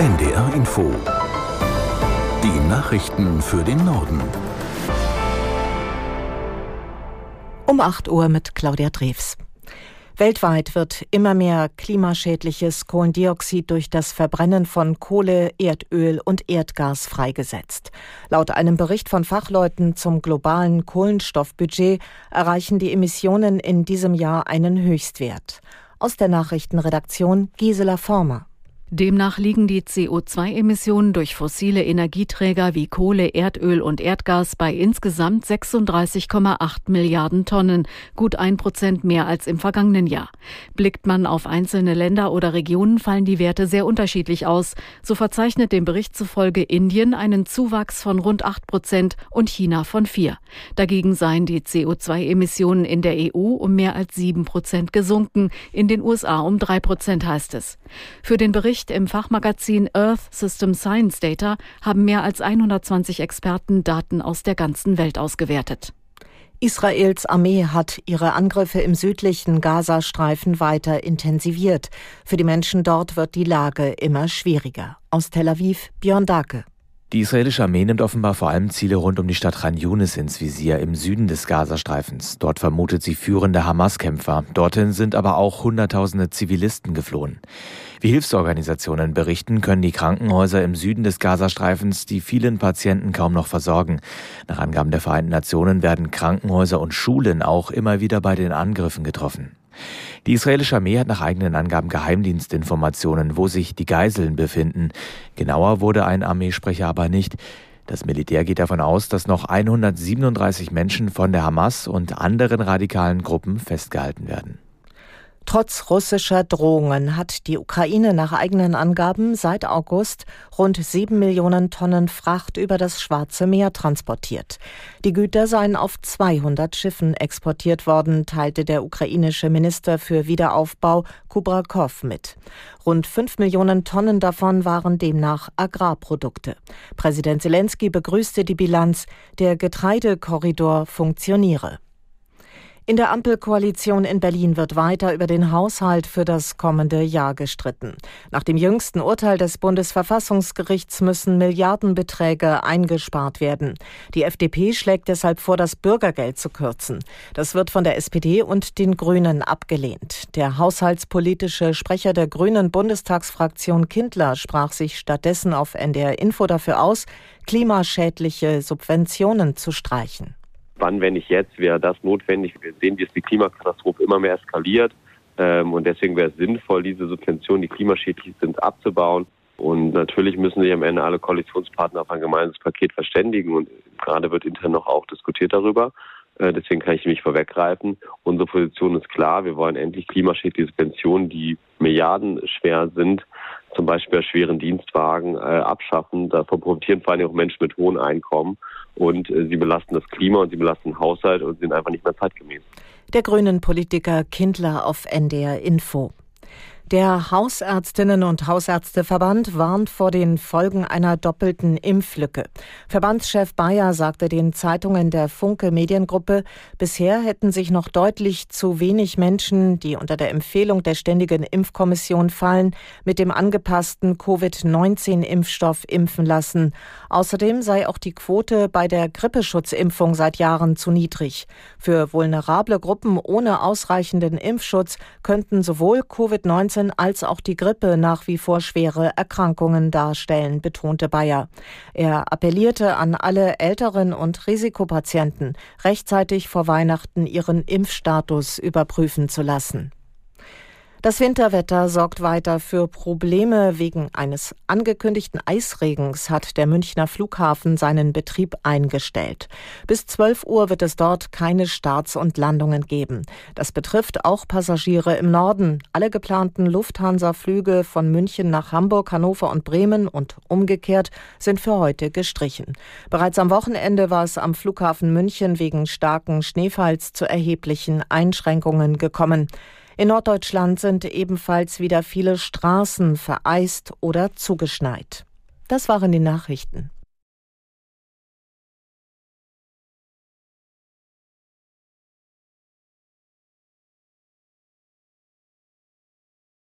NDR Info. Die Nachrichten für den Norden. Um 8 Uhr mit Claudia Drews. Weltweit wird immer mehr klimaschädliches Kohlendioxid durch das Verbrennen von Kohle, Erdöl und Erdgas freigesetzt. Laut einem Bericht von Fachleuten zum globalen Kohlenstoffbudget erreichen die Emissionen in diesem Jahr einen Höchstwert. Aus der Nachrichtenredaktion Gisela Former. Demnach liegen die CO2-Emissionen durch fossile Energieträger wie Kohle, Erdöl und Erdgas bei insgesamt 36,8 Milliarden Tonnen, gut ein Prozent mehr als im vergangenen Jahr. Blickt man auf einzelne Länder oder Regionen, fallen die Werte sehr unterschiedlich aus. So verzeichnet dem Bericht zufolge Indien einen Zuwachs von rund acht Prozent und China von vier. Dagegen seien die CO2-Emissionen in der EU um mehr als sieben Prozent gesunken, in den USA um drei Prozent heißt es. Für den Bericht Bericht im Fachmagazin Earth System Science Data haben mehr als 120 Experten Daten aus der ganzen Welt ausgewertet. Israels Armee hat ihre Angriffe im südlichen Gazastreifen weiter intensiviert. Für die Menschen dort wird die Lage immer schwieriger. Aus Tel Aviv Björn Dake. Die israelische Armee nimmt offenbar vor allem Ziele rund um die Stadt Khan Yunis ins Visier im Süden des Gazastreifens. Dort vermutet sie führende Hamas-Kämpfer. Dorthin sind aber auch Hunderttausende Zivilisten geflohen. Wie Hilfsorganisationen berichten, können die Krankenhäuser im Süden des Gazastreifens die vielen Patienten kaum noch versorgen. Nach Angaben der Vereinten Nationen werden Krankenhäuser und Schulen auch immer wieder bei den Angriffen getroffen. Die israelische Armee hat nach eigenen Angaben Geheimdienstinformationen, wo sich die Geiseln befinden. Genauer wurde ein Armeesprecher aber nicht. Das Militär geht davon aus, dass noch 137 Menschen von der Hamas und anderen radikalen Gruppen festgehalten werden. Trotz russischer Drohungen hat die Ukraine nach eigenen Angaben seit August rund sieben Millionen Tonnen Fracht über das Schwarze Meer transportiert. Die Güter seien auf 200 Schiffen exportiert worden, teilte der ukrainische Minister für Wiederaufbau Kubrakov mit. Rund fünf Millionen Tonnen davon waren demnach Agrarprodukte. Präsident Zelensky begrüßte die Bilanz, der Getreidekorridor funktioniere. In der Ampelkoalition in Berlin wird weiter über den Haushalt für das kommende Jahr gestritten. Nach dem jüngsten Urteil des Bundesverfassungsgerichts müssen Milliardenbeträge eingespart werden. Die FDP schlägt deshalb vor, das Bürgergeld zu kürzen. Das wird von der SPD und den Grünen abgelehnt. Der haushaltspolitische Sprecher der Grünen Bundestagsfraktion Kindler sprach sich stattdessen auf NDR Info dafür aus, klimaschädliche Subventionen zu streichen wann, wenn nicht jetzt, wäre das notwendig. Wir sehen, wie es die Klimakatastrophe immer mehr eskaliert. Ähm, und deswegen wäre es sinnvoll, diese Subventionen, die klimaschädlich sind, abzubauen. Und natürlich müssen sich am Ende alle Koalitionspartner auf ein gemeinsames Paket verständigen. Und gerade wird intern noch auch diskutiert darüber. Äh, deswegen kann ich mich vorweggreifen. Unsere Position ist klar. Wir wollen endlich klimaschädliche Subventionen, die milliardenschwer sind, zum Beispiel bei schweren Dienstwagen, äh, abschaffen. Davon profitieren vor allem auch Menschen mit hohen Einkommen. Und äh, sie belasten das Klima und sie belasten den Haushalt und sind einfach nicht mehr zeitgemäß. Der grünen Politiker Kindler auf NDR Info. Der Hausärztinnen und Hausärzteverband warnt vor den Folgen einer doppelten Impflücke. Verbandschef Bayer sagte den Zeitungen der Funke Mediengruppe, bisher hätten sich noch deutlich zu wenig Menschen, die unter der Empfehlung der Ständigen Impfkommission fallen, mit dem angepassten Covid-19-Impfstoff impfen lassen. Außerdem sei auch die Quote bei der Grippeschutzimpfung seit Jahren zu niedrig. Für vulnerable Gruppen ohne ausreichenden Impfschutz könnten sowohl Covid-19 als auch die Grippe nach wie vor schwere Erkrankungen darstellen, betonte Bayer. Er appellierte an alle älteren und Risikopatienten, rechtzeitig vor Weihnachten ihren Impfstatus überprüfen zu lassen. Das Winterwetter sorgt weiter für Probleme. Wegen eines angekündigten Eisregens hat der Münchner Flughafen seinen Betrieb eingestellt. Bis 12 Uhr wird es dort keine Starts und Landungen geben. Das betrifft auch Passagiere im Norden. Alle geplanten Lufthansa-Flüge von München nach Hamburg, Hannover und Bremen und umgekehrt sind für heute gestrichen. Bereits am Wochenende war es am Flughafen München wegen starken Schneefalls zu erheblichen Einschränkungen gekommen. In Norddeutschland sind ebenfalls wieder viele Straßen vereist oder zugeschneit. Das waren die Nachrichten.